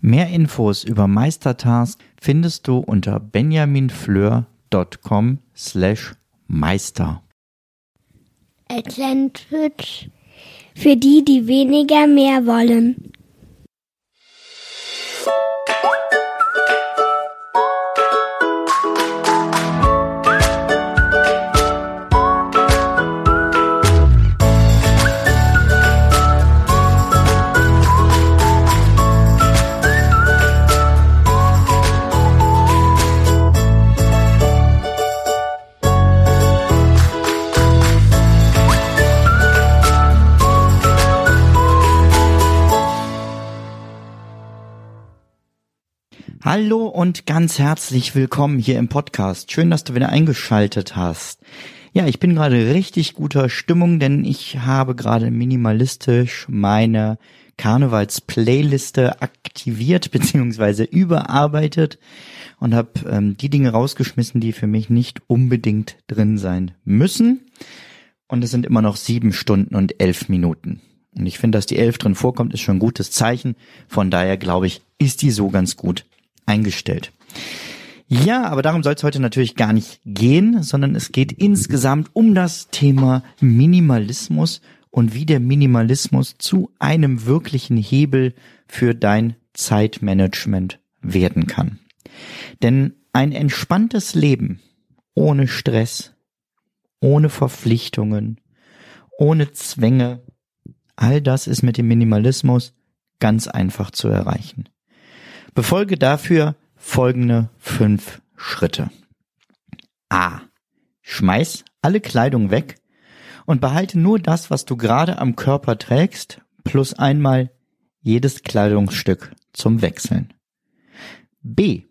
Mehr Infos über Meistertask findest du unter benjaminfleur.com slash meister. Atlantic für die, die weniger mehr wollen. Hallo und ganz herzlich willkommen hier im Podcast. Schön, dass du wieder eingeschaltet hast. Ja, ich bin gerade richtig guter Stimmung, denn ich habe gerade minimalistisch meine Karnevals-Playliste aktiviert bzw. überarbeitet und habe ähm, die Dinge rausgeschmissen, die für mich nicht unbedingt drin sein müssen. Und es sind immer noch sieben Stunden und elf Minuten. Und ich finde, dass die elf drin vorkommt, ist schon ein gutes Zeichen. Von daher glaube ich, ist die so ganz gut eingestellt. Ja, aber darum soll es heute natürlich gar nicht gehen, sondern es geht insgesamt um das Thema Minimalismus und wie der Minimalismus zu einem wirklichen Hebel für dein Zeitmanagement werden kann. Denn ein entspanntes Leben ohne Stress, ohne Verpflichtungen, ohne Zwänge, all das ist mit dem Minimalismus ganz einfach zu erreichen. Befolge dafür folgende fünf Schritte. A. Schmeiß alle Kleidung weg und behalte nur das, was du gerade am Körper trägst, plus einmal jedes Kleidungsstück zum Wechseln. B.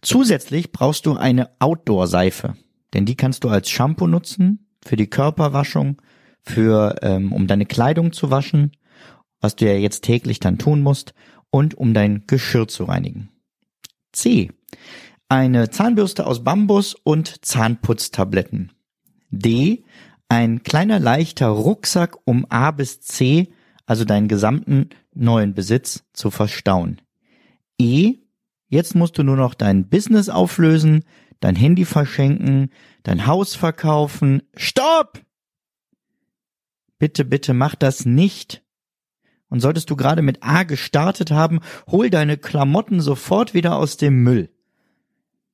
Zusätzlich brauchst du eine Outdoor-Seife, denn die kannst du als Shampoo nutzen, für die Körperwaschung, für ähm, um deine Kleidung zu waschen, was du ja jetzt täglich dann tun musst, und um dein Geschirr zu reinigen. C. Eine Zahnbürste aus Bambus und Zahnputztabletten. D. Ein kleiner leichter Rucksack, um A bis C, also deinen gesamten neuen Besitz, zu verstauen. E. Jetzt musst du nur noch dein Business auflösen, dein Handy verschenken, dein Haus verkaufen. Stopp! Bitte, bitte mach das nicht. Und solltest du gerade mit A gestartet haben, hol deine Klamotten sofort wieder aus dem Müll.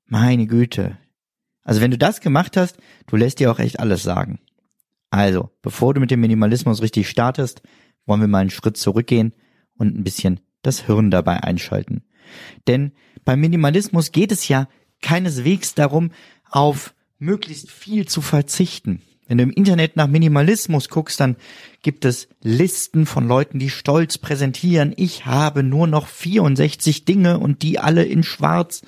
Meine Güte. Also wenn du das gemacht hast, du lässt dir auch echt alles sagen. Also, bevor du mit dem Minimalismus richtig startest, wollen wir mal einen Schritt zurückgehen und ein bisschen das Hirn dabei einschalten. Denn beim Minimalismus geht es ja keineswegs darum, auf möglichst viel zu verzichten. Wenn du im Internet nach Minimalismus guckst, dann gibt es Listen von Leuten, die stolz präsentieren, ich habe nur noch 64 Dinge und die alle in schwarz.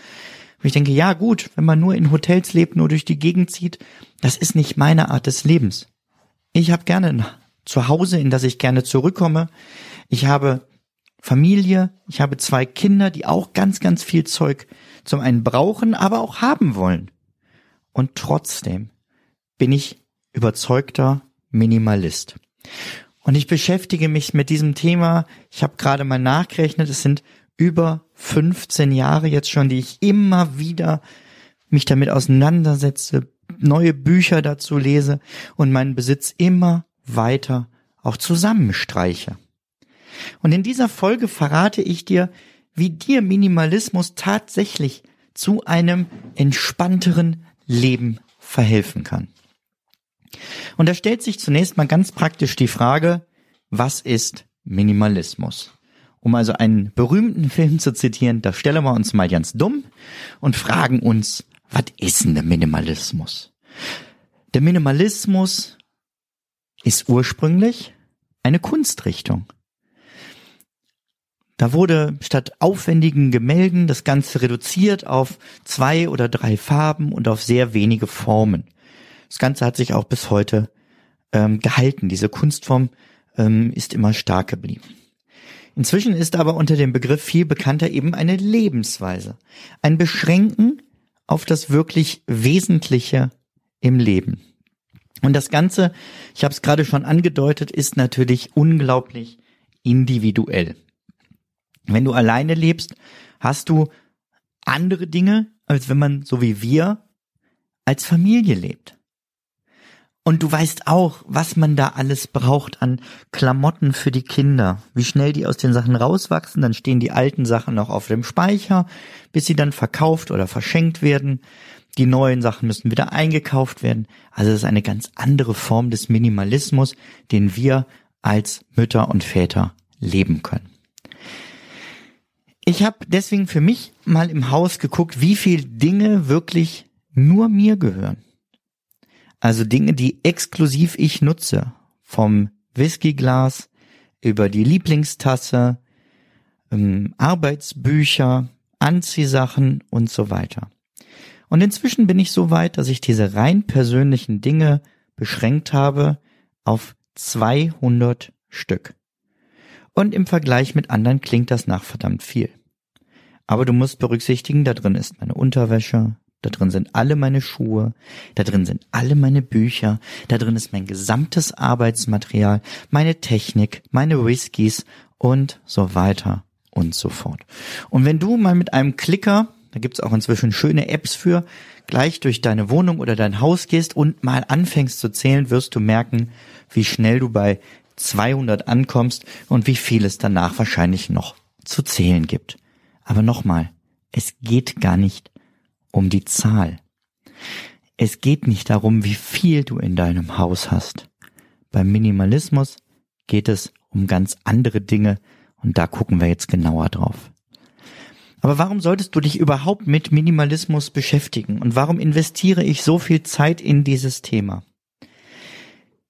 Und ich denke, ja gut, wenn man nur in Hotels lebt, nur durch die Gegend zieht, das ist nicht meine Art des Lebens. Ich habe gerne ein Zuhause, in das ich gerne zurückkomme. Ich habe Familie, ich habe zwei Kinder, die auch ganz, ganz viel Zeug zum einen brauchen, aber auch haben wollen. Und trotzdem bin ich überzeugter Minimalist. Und ich beschäftige mich mit diesem Thema. Ich habe gerade mal nachgerechnet, es sind über 15 Jahre jetzt schon, die ich immer wieder mich damit auseinandersetze, neue Bücher dazu lese und meinen Besitz immer weiter auch zusammenstreiche. Und in dieser Folge verrate ich dir, wie dir Minimalismus tatsächlich zu einem entspannteren Leben verhelfen kann. Und da stellt sich zunächst mal ganz praktisch die Frage, was ist Minimalismus? Um also einen berühmten Film zu zitieren, da stellen wir uns mal ganz dumm und fragen uns, was ist denn der Minimalismus? Der Minimalismus ist ursprünglich eine Kunstrichtung. Da wurde statt aufwendigen Gemälden das Ganze reduziert auf zwei oder drei Farben und auf sehr wenige Formen. Das Ganze hat sich auch bis heute ähm, gehalten. Diese Kunstform ähm, ist immer stark geblieben. Inzwischen ist aber unter dem Begriff viel bekannter eben eine Lebensweise. Ein Beschränken auf das wirklich Wesentliche im Leben. Und das Ganze, ich habe es gerade schon angedeutet, ist natürlich unglaublich individuell. Wenn du alleine lebst, hast du andere Dinge, als wenn man so wie wir als Familie lebt. Und du weißt auch, was man da alles braucht an Klamotten für die Kinder. Wie schnell die aus den Sachen rauswachsen, dann stehen die alten Sachen noch auf dem Speicher, bis sie dann verkauft oder verschenkt werden. Die neuen Sachen müssen wieder eingekauft werden. Also es ist eine ganz andere Form des Minimalismus, den wir als Mütter und Väter leben können. Ich habe deswegen für mich mal im Haus geguckt, wie viel Dinge wirklich nur mir gehören. Also Dinge, die exklusiv ich nutze. Vom Whiskyglas über die Lieblingstasse, ähm, Arbeitsbücher, Anziehsachen und so weiter. Und inzwischen bin ich so weit, dass ich diese rein persönlichen Dinge beschränkt habe auf 200 Stück. Und im Vergleich mit anderen klingt das nach verdammt viel. Aber du musst berücksichtigen, da drin ist meine Unterwäsche, da drin sind alle meine Schuhe, da drin sind alle meine Bücher, da drin ist mein gesamtes Arbeitsmaterial, meine Technik, meine Whiskys und so weiter und so fort. Und wenn du mal mit einem Klicker, da gibt's auch inzwischen schöne Apps für, gleich durch deine Wohnung oder dein Haus gehst und mal anfängst zu zählen, wirst du merken, wie schnell du bei 200 ankommst und wie viel es danach wahrscheinlich noch zu zählen gibt. Aber nochmal, es geht gar nicht um die Zahl. Es geht nicht darum, wie viel du in deinem Haus hast. Beim Minimalismus geht es um ganz andere Dinge und da gucken wir jetzt genauer drauf. Aber warum solltest du dich überhaupt mit Minimalismus beschäftigen und warum investiere ich so viel Zeit in dieses Thema?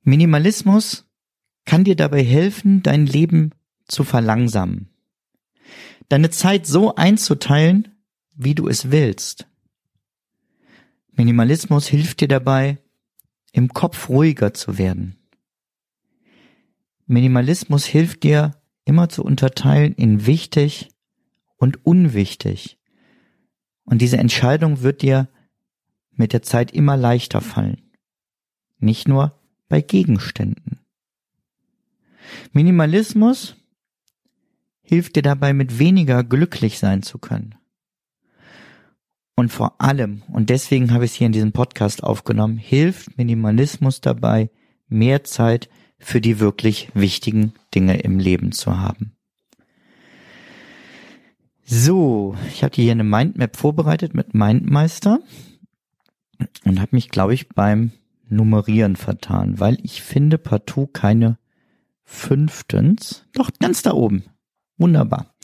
Minimalismus kann dir dabei helfen, dein Leben zu verlangsamen. Deine Zeit so einzuteilen, wie du es willst. Minimalismus hilft dir dabei, im Kopf ruhiger zu werden. Minimalismus hilft dir, immer zu unterteilen in wichtig und unwichtig. Und diese Entscheidung wird dir mit der Zeit immer leichter fallen. Nicht nur bei Gegenständen. Minimalismus hilft dir dabei, mit weniger glücklich sein zu können. Und vor allem, und deswegen habe ich es hier in diesem Podcast aufgenommen, hilft Minimalismus dabei, mehr Zeit für die wirklich wichtigen Dinge im Leben zu haben. So, ich habe hier eine Mindmap vorbereitet mit Mindmeister und habe mich, glaube ich, beim Nummerieren vertan, weil ich finde partout keine fünftens. Doch, ganz da oben. Wunderbar.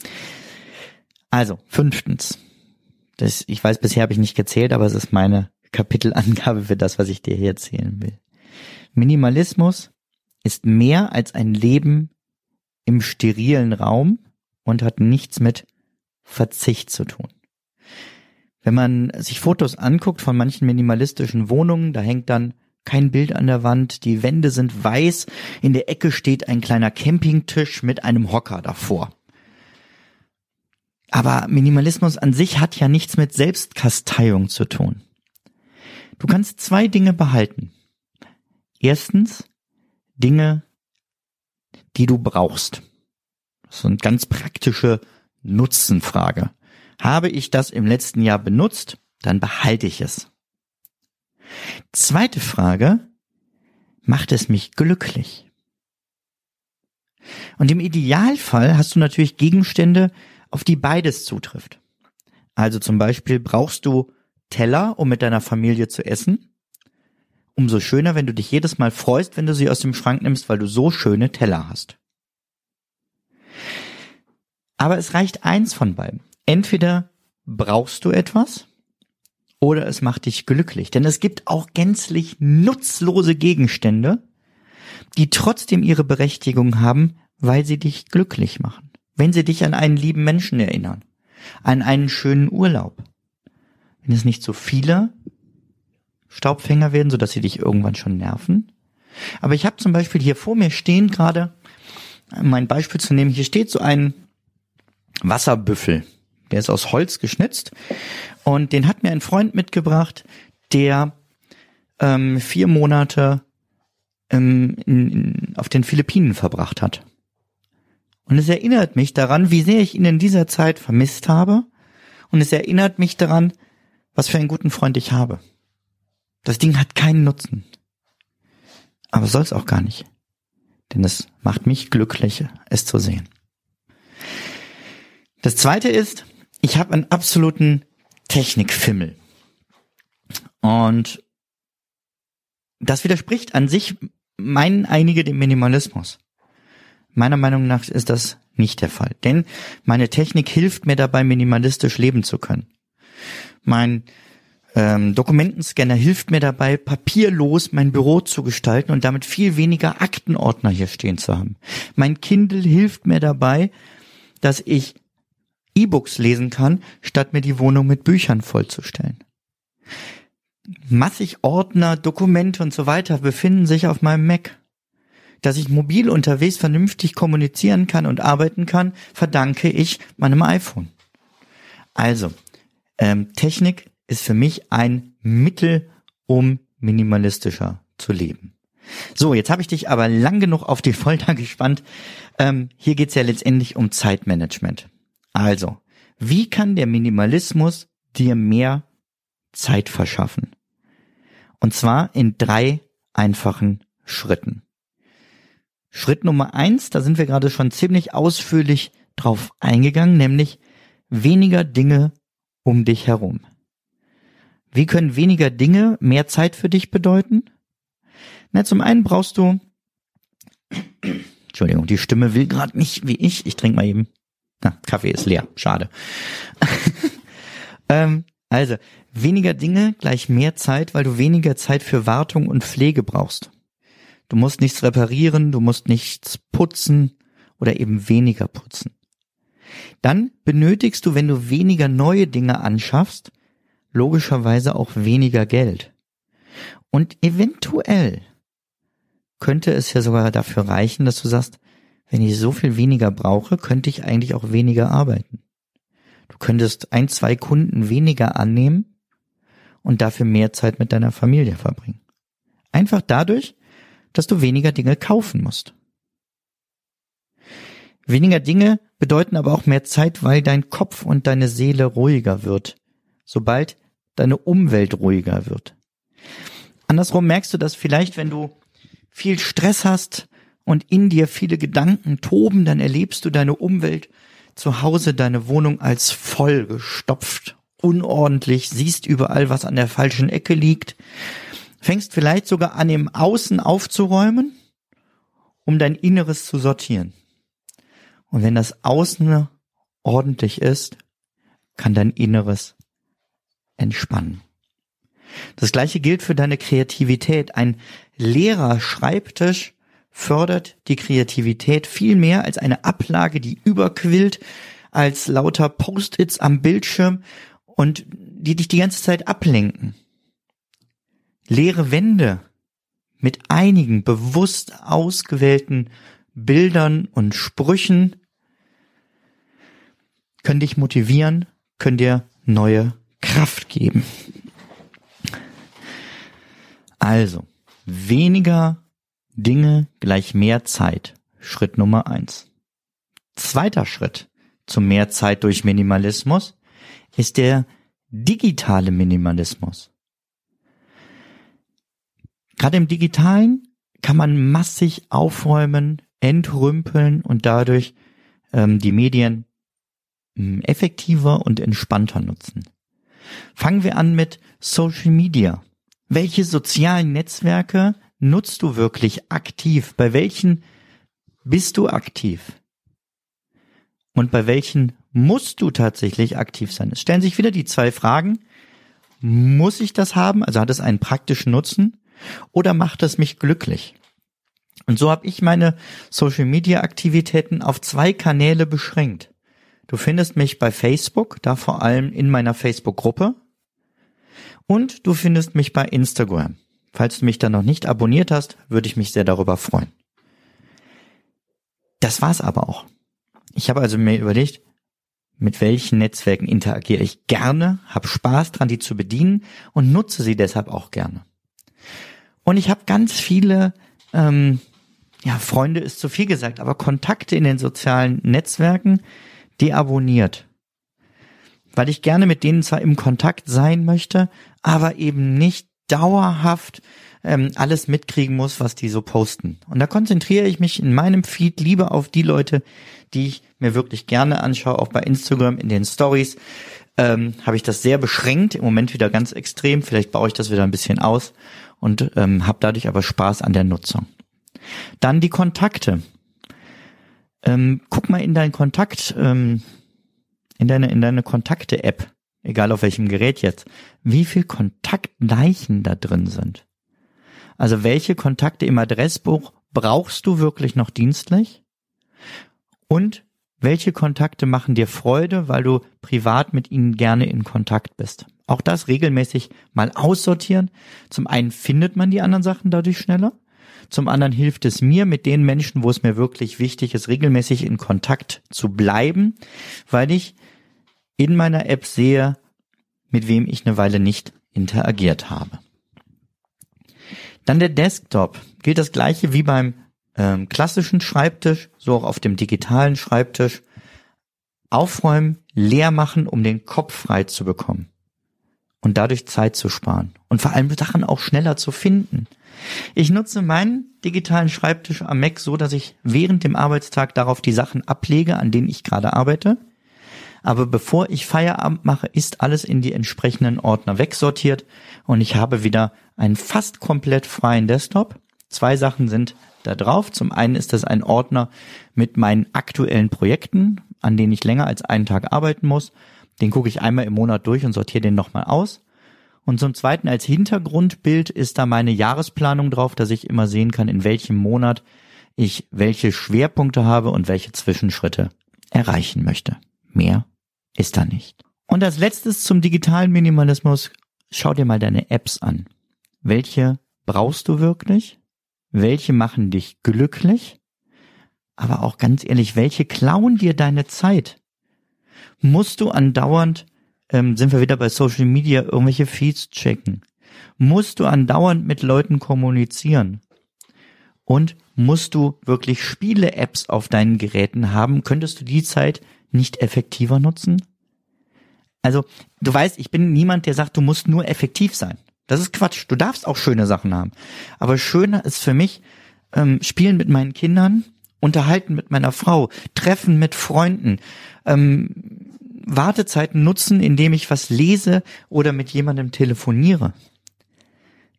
Also, fünftens. Das, ich weiß, bisher habe ich nicht gezählt, aber es ist meine Kapitelangabe für das, was ich dir hier erzählen will. Minimalismus ist mehr als ein Leben im sterilen Raum und hat nichts mit Verzicht zu tun. Wenn man sich Fotos anguckt von manchen minimalistischen Wohnungen, da hängt dann kein Bild an der Wand, die Wände sind weiß, in der Ecke steht ein kleiner Campingtisch mit einem Hocker davor. Aber Minimalismus an sich hat ja nichts mit Selbstkasteiung zu tun. Du kannst zwei Dinge behalten. Erstens Dinge, die du brauchst. Das ist eine ganz praktische Nutzenfrage. Habe ich das im letzten Jahr benutzt, dann behalte ich es. Zweite Frage, macht es mich glücklich? Und im Idealfall hast du natürlich Gegenstände, auf die beides zutrifft. Also zum Beispiel brauchst du Teller, um mit deiner Familie zu essen. Umso schöner, wenn du dich jedes Mal freust, wenn du sie aus dem Schrank nimmst, weil du so schöne Teller hast. Aber es reicht eins von beiden. Entweder brauchst du etwas oder es macht dich glücklich. Denn es gibt auch gänzlich nutzlose Gegenstände, die trotzdem ihre Berechtigung haben, weil sie dich glücklich machen. Wenn sie dich an einen lieben Menschen erinnern, an einen schönen Urlaub. Wenn es nicht so viele Staubfänger werden, sodass sie dich irgendwann schon nerven. Aber ich habe zum Beispiel hier vor mir stehen gerade, um ein Beispiel zu nehmen, hier steht so ein Wasserbüffel. Der ist aus Holz geschnitzt und den hat mir ein Freund mitgebracht, der ähm, vier Monate ähm, in, in, auf den Philippinen verbracht hat. Und es erinnert mich daran, wie sehr ich ihn in dieser Zeit vermisst habe. Und es erinnert mich daran, was für einen guten Freund ich habe. Das Ding hat keinen Nutzen. Aber soll es auch gar nicht. Denn es macht mich glücklich, es zu sehen. Das zweite ist, ich habe einen absoluten Technikfimmel. Und das widerspricht an sich meinen einige dem Minimalismus. Meiner Meinung nach ist das nicht der Fall, denn meine Technik hilft mir dabei, minimalistisch leben zu können. Mein ähm, Dokumentenscanner hilft mir dabei, papierlos mein Büro zu gestalten und damit viel weniger Aktenordner hier stehen zu haben. Mein Kindle hilft mir dabei, dass ich E-Books lesen kann, statt mir die Wohnung mit Büchern vollzustellen. Massig Ordner, Dokumente und so weiter befinden sich auf meinem Mac. Dass ich mobil unterwegs vernünftig kommunizieren kann und arbeiten kann, verdanke ich meinem iPhone. Also, ähm, Technik ist für mich ein Mittel, um minimalistischer zu leben. So, jetzt habe ich dich aber lang genug auf die Folter gespannt. Ähm, hier geht's ja letztendlich um Zeitmanagement. Also, wie kann der Minimalismus dir mehr Zeit verschaffen? Und zwar in drei einfachen Schritten. Schritt Nummer eins, da sind wir gerade schon ziemlich ausführlich drauf eingegangen, nämlich weniger Dinge um dich herum. Wie können weniger Dinge mehr Zeit für dich bedeuten? Na, zum einen brauchst du, Entschuldigung, die Stimme will gerade nicht wie ich. Ich trinke mal eben. Na, Kaffee ist leer. Schade. ähm, also, weniger Dinge gleich mehr Zeit, weil du weniger Zeit für Wartung und Pflege brauchst. Du musst nichts reparieren, du musst nichts putzen oder eben weniger putzen. Dann benötigst du, wenn du weniger neue Dinge anschaffst, logischerweise auch weniger Geld. Und eventuell könnte es ja sogar dafür reichen, dass du sagst, wenn ich so viel weniger brauche, könnte ich eigentlich auch weniger arbeiten. Du könntest ein, zwei Kunden weniger annehmen und dafür mehr Zeit mit deiner Familie verbringen. Einfach dadurch, dass du weniger Dinge kaufen musst. Weniger Dinge bedeuten aber auch mehr Zeit, weil dein Kopf und deine Seele ruhiger wird, sobald deine Umwelt ruhiger wird. Andersrum merkst du das vielleicht, wenn du viel Stress hast und in dir viele Gedanken toben, dann erlebst du deine Umwelt zu Hause, deine Wohnung als vollgestopft, unordentlich, siehst überall, was an der falschen Ecke liegt, fängst vielleicht sogar an, im Außen aufzuräumen, um dein Inneres zu sortieren. Und wenn das Außen ordentlich ist, kann dein Inneres entspannen. Das gleiche gilt für deine Kreativität. Ein leerer Schreibtisch fördert die Kreativität viel mehr als eine Ablage, die überquillt, als lauter Post-its am Bildschirm und die dich die ganze Zeit ablenken. Leere Wände mit einigen bewusst ausgewählten Bildern und Sprüchen können dich motivieren, können dir neue Kraft geben. Also, weniger Dinge gleich mehr Zeit. Schritt Nummer eins. Zweiter Schritt zu mehr Zeit durch Minimalismus ist der digitale Minimalismus. Gerade im digitalen kann man massig aufräumen, entrümpeln und dadurch ähm, die Medien mh, hm, effektiver und entspannter nutzen. Fangen wir an mit Social Media. Welche sozialen Netzwerke nutzt du wirklich aktiv? Bei welchen bist du aktiv? Und bei welchen musst du tatsächlich aktiv sein? Es stellen sich wieder die zwei Fragen. Muss ich das haben? Also hat es einen praktischen Nutzen? Oder macht es mich glücklich? Und so habe ich meine Social-Media-Aktivitäten auf zwei Kanäle beschränkt. Du findest mich bei Facebook, da vor allem in meiner Facebook-Gruppe. Und du findest mich bei Instagram. Falls du mich da noch nicht abonniert hast, würde ich mich sehr darüber freuen. Das war's aber auch. Ich habe also mir überlegt, mit welchen Netzwerken interagiere ich gerne, habe Spaß dran, die zu bedienen und nutze sie deshalb auch gerne. Und ich habe ganz viele, ähm, ja, Freunde ist zu viel gesagt, aber Kontakte in den sozialen Netzwerken deabonniert. Weil ich gerne mit denen zwar im Kontakt sein möchte, aber eben nicht dauerhaft ähm, alles mitkriegen muss, was die so posten. Und da konzentriere ich mich in meinem Feed lieber auf die Leute, die ich mir wirklich gerne anschaue, auch bei Instagram in den Stories. Ähm, habe ich das sehr beschränkt, im Moment wieder ganz extrem. Vielleicht baue ich das wieder ein bisschen aus und ähm, habe dadurch aber Spaß an der Nutzung. Dann die Kontakte. Ähm, guck mal in deinen Kontakt, ähm, in deine, in deine Kontakte-App, egal auf welchem Gerät jetzt, wie viel Kontaktleichen da drin sind. Also welche Kontakte im Adressbuch brauchst du wirklich noch dienstlich? Und welche Kontakte machen dir Freude, weil du privat mit ihnen gerne in Kontakt bist? Auch das regelmäßig mal aussortieren. Zum einen findet man die anderen Sachen dadurch schneller. Zum anderen hilft es mir, mit den Menschen, wo es mir wirklich wichtig ist, regelmäßig in Kontakt zu bleiben, weil ich in meiner App sehe, mit wem ich eine Weile nicht interagiert habe. Dann der Desktop. Gilt das gleiche wie beim ähm, klassischen Schreibtisch, so auch auf dem digitalen Schreibtisch. Aufräumen, leer machen, um den Kopf frei zu bekommen. Und dadurch Zeit zu sparen. Und vor allem Sachen auch schneller zu finden. Ich nutze meinen digitalen Schreibtisch am Mac so, dass ich während dem Arbeitstag darauf die Sachen ablege, an denen ich gerade arbeite. Aber bevor ich Feierabend mache, ist alles in die entsprechenden Ordner wegsortiert und ich habe wieder einen fast komplett freien Desktop. Zwei Sachen sind da drauf. Zum einen ist das ein Ordner mit meinen aktuellen Projekten, an denen ich länger als einen Tag arbeiten muss. Den gucke ich einmal im Monat durch und sortiere den nochmal aus. Und zum Zweiten als Hintergrundbild ist da meine Jahresplanung drauf, dass ich immer sehen kann, in welchem Monat ich welche Schwerpunkte habe und welche Zwischenschritte erreichen möchte. Mehr ist da nicht. Und als letztes zum digitalen Minimalismus, schau dir mal deine Apps an. Welche brauchst du wirklich? Welche machen dich glücklich? Aber auch ganz ehrlich, welche klauen dir deine Zeit? Musst du andauernd, ähm, sind wir wieder bei Social Media, irgendwelche Feeds checken? Musst du andauernd mit Leuten kommunizieren? Und musst du wirklich Spiele-Apps auf deinen Geräten haben? Könntest du die Zeit nicht effektiver nutzen? Also, du weißt, ich bin niemand, der sagt, du musst nur effektiv sein. Das ist Quatsch. Du darfst auch schöne Sachen haben. Aber schöner ist für mich ähm, Spielen mit meinen Kindern, Unterhalten mit meiner Frau, Treffen mit Freunden, ähm, Wartezeiten nutzen, indem ich was lese oder mit jemandem telefoniere.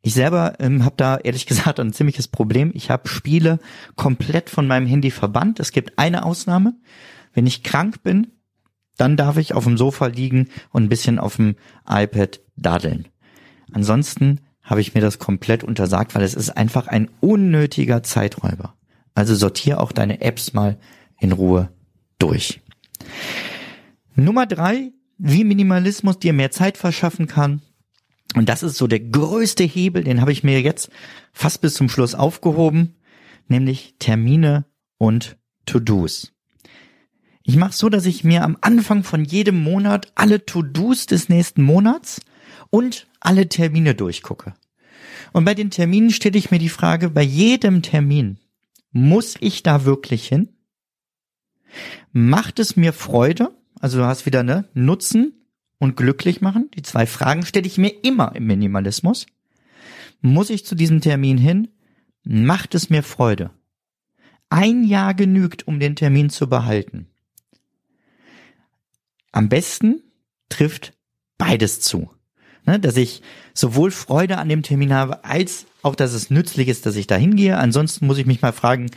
Ich selber ähm, habe da ehrlich gesagt ein ziemliches Problem. Ich habe Spiele komplett von meinem Handy verbannt. Es gibt eine Ausnahme. Wenn ich krank bin, dann darf ich auf dem Sofa liegen und ein bisschen auf dem iPad daddeln. Ansonsten habe ich mir das komplett untersagt, weil es ist einfach ein unnötiger Zeiträuber. Also sortier auch deine Apps mal in Ruhe durch. Nummer drei, wie Minimalismus dir mehr Zeit verschaffen kann. Und das ist so der größte Hebel, den habe ich mir jetzt fast bis zum Schluss aufgehoben, nämlich Termine und To-Dos. Ich mache so, dass ich mir am Anfang von jedem Monat alle To-Dos des nächsten Monats und alle Termine durchgucke. Und bei den Terminen stelle ich mir die Frage, bei jedem Termin, muss ich da wirklich hin? Macht es mir Freude? Also du hast wieder ne Nutzen und glücklich machen. Die zwei Fragen stelle ich mir immer im Minimalismus. Muss ich zu diesem Termin hin? Macht es mir Freude? Ein Jahr genügt, um den Termin zu behalten. Am besten trifft beides zu ne, dass ich sowohl Freude an dem Termin habe, als auch, dass es nützlich ist, dass ich da hingehe. Ansonsten muss ich mich mal fragen,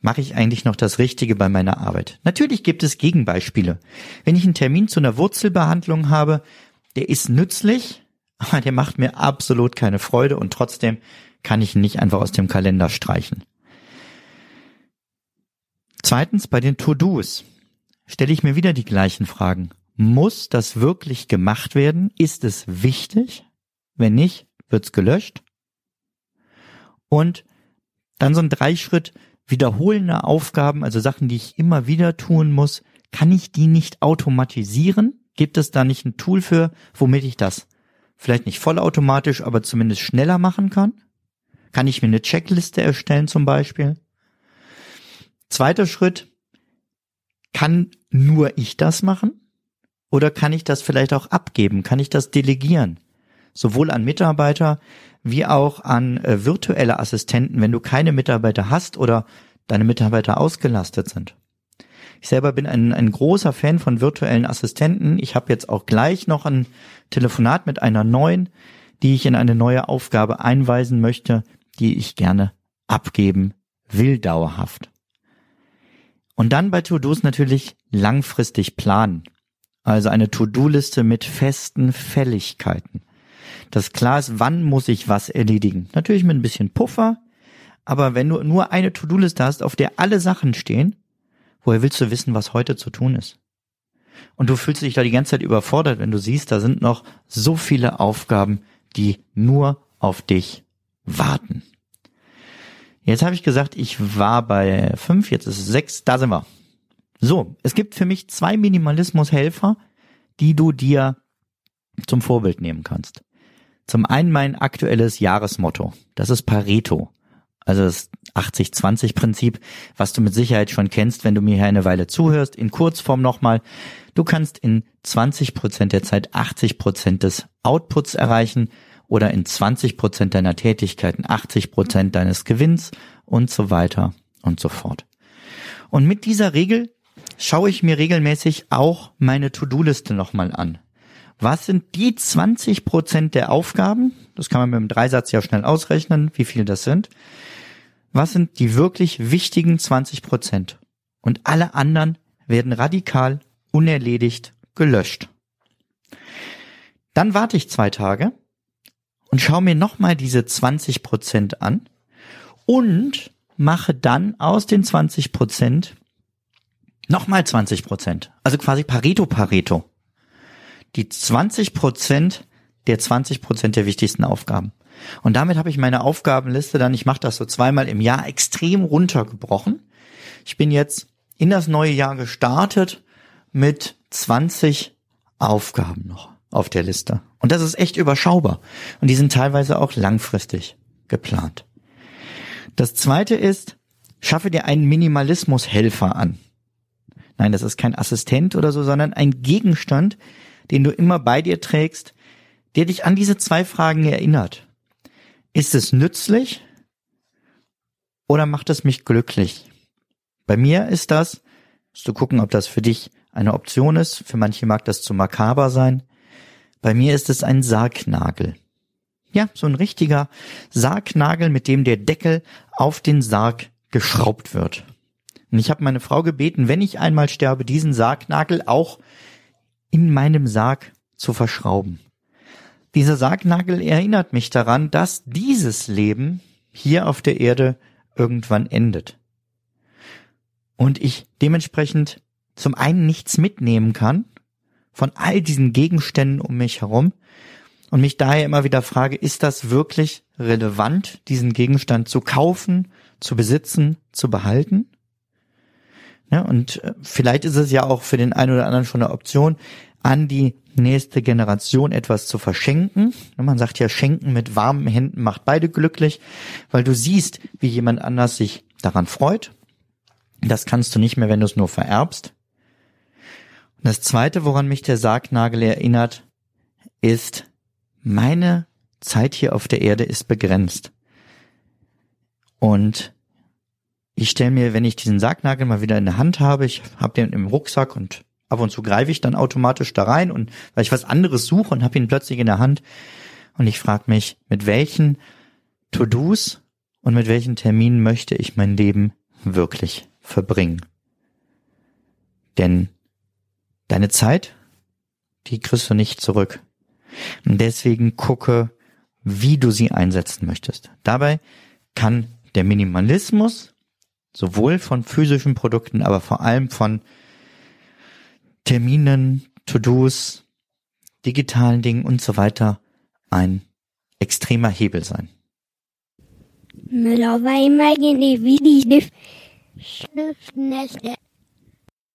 mache ich eigentlich noch das Richtige bei meiner Arbeit? Natürlich gibt es Gegenbeispiele. Wenn ich einen Termin zu einer Wurzelbehandlung habe, der ist nützlich, aber der macht mir absolut keine Freude und trotzdem kann ich ihn nicht einfach aus dem Kalender streichen. Zweitens, bei den To-Dos stelle ich mir wieder die gleichen Fragen. Muss das wirklich gemacht werden? Ist es wichtig? Wenn nicht, wird's gelöscht. Und dann so ein Dreischritt wiederholende Aufgaben, also Sachen, die ich immer wieder tun muss. Kann ich die nicht automatisieren? Gibt es da nicht ein Tool für, womit ich das vielleicht nicht vollautomatisch, aber zumindest schneller machen kann? Kann ich mir eine Checkliste erstellen zum Beispiel? Zweiter Schritt, kann nur ich das machen? Oder kann ich das vielleicht auch abgeben? Kann ich das delegieren? Sowohl an Mitarbeiter wie auch an äh, virtuelle Assistenten, wenn du keine Mitarbeiter hast oder deine Mitarbeiter ausgelastet sind. Ich selber bin ein, ein großer Fan von virtuellen Assistenten. Ich habe jetzt auch gleich noch ein Telefonat mit einer neuen, die ich in eine neue Aufgabe einweisen möchte, die ich gerne abgeben will dauerhaft. Und dann bei To-Dos natürlich langfristig planen. Also eine To-Do-Liste mit festen Fälligkeiten. Dass klar ist, wann muss ich was erledigen. Natürlich mit ein bisschen Puffer, aber wenn du nur eine To-Do-Liste hast, auf der alle Sachen stehen, woher willst du wissen, was heute zu tun ist? Und du fühlst dich da die ganze Zeit überfordert, wenn du siehst, da sind noch so viele Aufgaben, die nur auf dich warten. Jetzt habe ich gesagt, ich war bei fünf, jetzt ist es sechs, da sind wir. So, es gibt für mich zwei Minimalismushelfer, die du dir zum Vorbild nehmen kannst. Zum einen mein aktuelles Jahresmotto. Das ist Pareto. Also das 80-20-Prinzip, was du mit Sicherheit schon kennst, wenn du mir hier eine Weile zuhörst. In Kurzform nochmal. Du kannst in 20 Prozent der Zeit 80 Prozent des Outputs erreichen oder in 20 Prozent deiner Tätigkeiten 80 Prozent deines Gewinns und so weiter und so fort. Und mit dieser Regel schaue ich mir regelmäßig auch meine To-Do-Liste nochmal an. Was sind die 20 Prozent der Aufgaben? Das kann man mit dem Dreisatz ja schnell ausrechnen, wie viel das sind. Was sind die wirklich wichtigen 20 Prozent? Und alle anderen werden radikal unerledigt gelöscht. Dann warte ich zwei Tage und schaue mir nochmal diese 20 Prozent an und mache dann aus den 20 Prozent nochmal 20 Prozent. Also quasi Pareto Pareto. Die 20 Prozent der 20 Prozent der wichtigsten Aufgaben. Und damit habe ich meine Aufgabenliste dann, ich mache das so zweimal im Jahr, extrem runtergebrochen. Ich bin jetzt in das neue Jahr gestartet mit 20 Aufgaben noch auf der Liste. Und das ist echt überschaubar. Und die sind teilweise auch langfristig geplant. Das zweite ist, schaffe dir einen Minimalismushelfer an. Nein, das ist kein Assistent oder so, sondern ein Gegenstand, den du immer bei dir trägst, der dich an diese zwei Fragen erinnert. Ist es nützlich oder macht es mich glücklich? Bei mir ist das, du gucken, ob das für dich eine Option ist. Für manche mag das zu makaber sein. Bei mir ist es ein Sargnagel. Ja, so ein richtiger Sargnagel, mit dem der Deckel auf den Sarg geschraubt wird. Und ich habe meine Frau gebeten, wenn ich einmal sterbe, diesen Sargnagel auch in meinem Sarg zu verschrauben. Dieser Sargnagel erinnert mich daran, dass dieses Leben hier auf der Erde irgendwann endet. Und ich dementsprechend zum einen nichts mitnehmen kann, von all diesen Gegenständen um mich herum und mich daher immer wieder frage, ist das wirklich relevant, diesen Gegenstand zu kaufen, zu besitzen, zu behalten? Ja, und äh, vielleicht ist es ja auch für den einen oder anderen schon eine Option, an die nächste Generation etwas zu verschenken. Man sagt ja, schenken mit warmen Händen macht beide glücklich, weil du siehst, wie jemand anders sich daran freut. Das kannst du nicht mehr, wenn du es nur vererbst. Und das zweite, woran mich der Sargnagel erinnert, ist, meine Zeit hier auf der Erde ist begrenzt. Und ich stelle mir, wenn ich diesen Sargnagel mal wieder in der Hand habe, ich habe den im Rucksack und ab und zu greife ich dann automatisch da rein und weil ich was anderes suche und habe ihn plötzlich in der Hand und ich frage mich, mit welchen To-Dos und mit welchen Terminen möchte ich mein Leben wirklich verbringen? Denn Deine Zeit, die kriegst du nicht zurück. Und deswegen gucke, wie du sie einsetzen möchtest. Dabei kann der Minimalismus sowohl von physischen Produkten, aber vor allem von Terminen, To-Dos, digitalen Dingen und so weiter ein extremer Hebel sein. Immer gegen die Schriften